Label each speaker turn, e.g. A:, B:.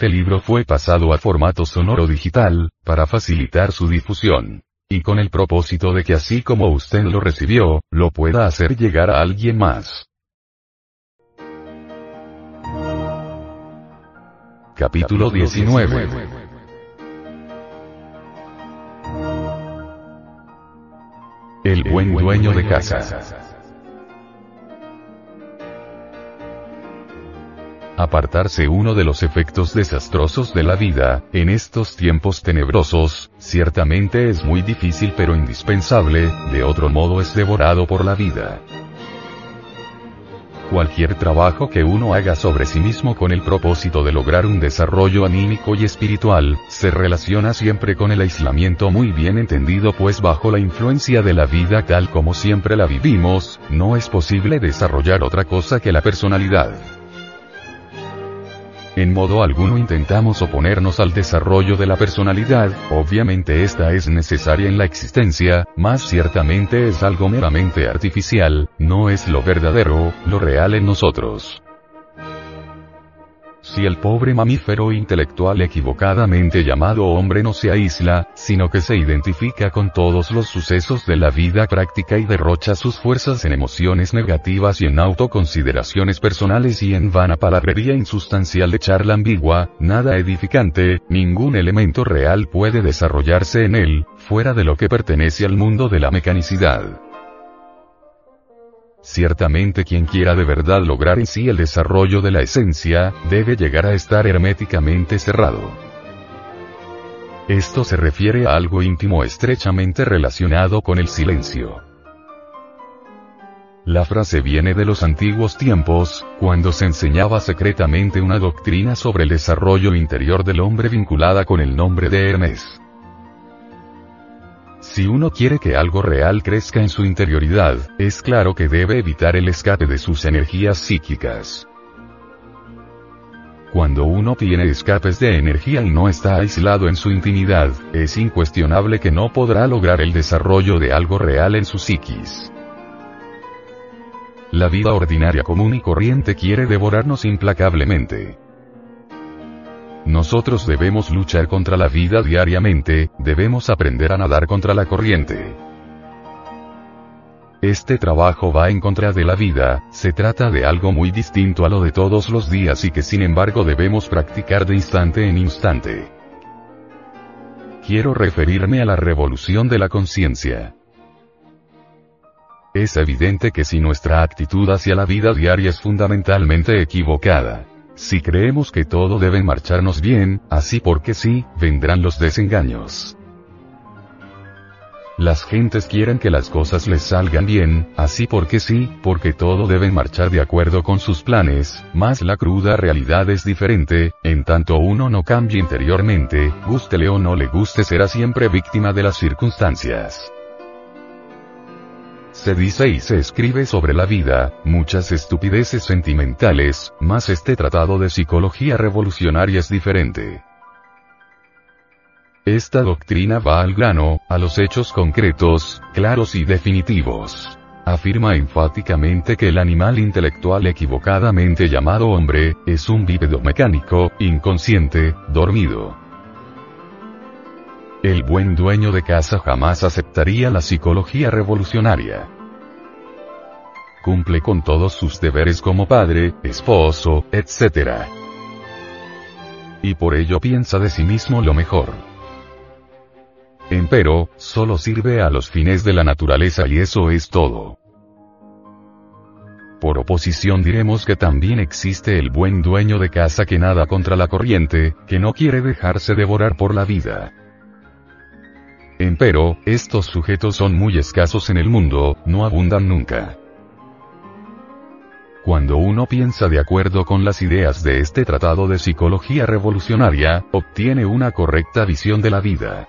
A: Este libro fue pasado a formato sonoro digital, para facilitar su difusión. Y con el propósito de que así como usted lo recibió, lo pueda hacer llegar a alguien más. Capítulo 19 El buen dueño de casa. Apartarse uno de los efectos desastrosos de la vida, en estos tiempos tenebrosos, ciertamente es muy difícil pero indispensable, de otro modo es devorado por la vida. Cualquier trabajo que uno haga sobre sí mismo con el propósito de lograr un desarrollo anímico y espiritual, se relaciona siempre con el aislamiento muy bien entendido pues bajo la influencia de la vida tal como siempre la vivimos, no es posible desarrollar otra cosa que la personalidad. En modo alguno intentamos oponernos al desarrollo de la personalidad, obviamente esta es necesaria en la existencia, más ciertamente es algo meramente artificial, no es lo verdadero, lo real en nosotros. Si el pobre mamífero intelectual equivocadamente llamado hombre no se aísla, sino que se identifica con todos los sucesos de la vida práctica y derrocha sus fuerzas en emociones negativas y en autoconsideraciones personales y en vana palabrería insustancial de charla ambigua, nada edificante, ningún elemento real puede desarrollarse en él, fuera de lo que pertenece al mundo de la mecanicidad. Ciertamente quien quiera de verdad lograr en sí el desarrollo de la esencia, debe llegar a estar herméticamente cerrado. Esto se refiere a algo íntimo estrechamente relacionado con el silencio. La frase viene de los antiguos tiempos, cuando se enseñaba secretamente una doctrina sobre el desarrollo interior del hombre vinculada con el nombre de Hermes. Si uno quiere que algo real crezca en su interioridad, es claro que debe evitar el escape de sus energías psíquicas. Cuando uno tiene escapes de energía y no está aislado en su intimidad, es incuestionable que no podrá lograr el desarrollo de algo real en su psiquis. La vida ordinaria común y corriente quiere devorarnos implacablemente. Nosotros debemos luchar contra la vida diariamente, debemos aprender a nadar contra la corriente. Este trabajo va en contra de la vida, se trata de algo muy distinto a lo de todos los días y que sin embargo debemos practicar de instante en instante. Quiero referirme a la revolución de la conciencia. Es evidente que si nuestra actitud hacia la vida diaria es fundamentalmente equivocada, si creemos que todo debe marcharnos bien, así porque sí, vendrán los desengaños. Las gentes quieren que las cosas les salgan bien, así porque sí, porque todo debe marchar de acuerdo con sus planes, mas la cruda realidad es diferente, en tanto uno no cambie interiormente, gústele o no le guste será siempre víctima de las circunstancias. Se dice y se escribe sobre la vida, muchas estupideces sentimentales, mas este tratado de psicología revolucionaria es diferente. Esta doctrina va al grano, a los hechos concretos, claros y definitivos. Afirma enfáticamente que el animal intelectual equivocadamente llamado hombre, es un bípedo mecánico, inconsciente, dormido. El buen dueño de casa jamás aceptaría la psicología revolucionaria. Cumple con todos sus deberes como padre, esposo, etc. Y por ello piensa de sí mismo lo mejor. Empero, solo sirve a los fines de la naturaleza y eso es todo. Por oposición diremos que también existe el buen dueño de casa que nada contra la corriente, que no quiere dejarse devorar por la vida. Empero, estos sujetos son muy escasos en el mundo, no abundan nunca. Cuando uno piensa de acuerdo con las ideas de este tratado de psicología revolucionaria, obtiene una correcta visión de la vida.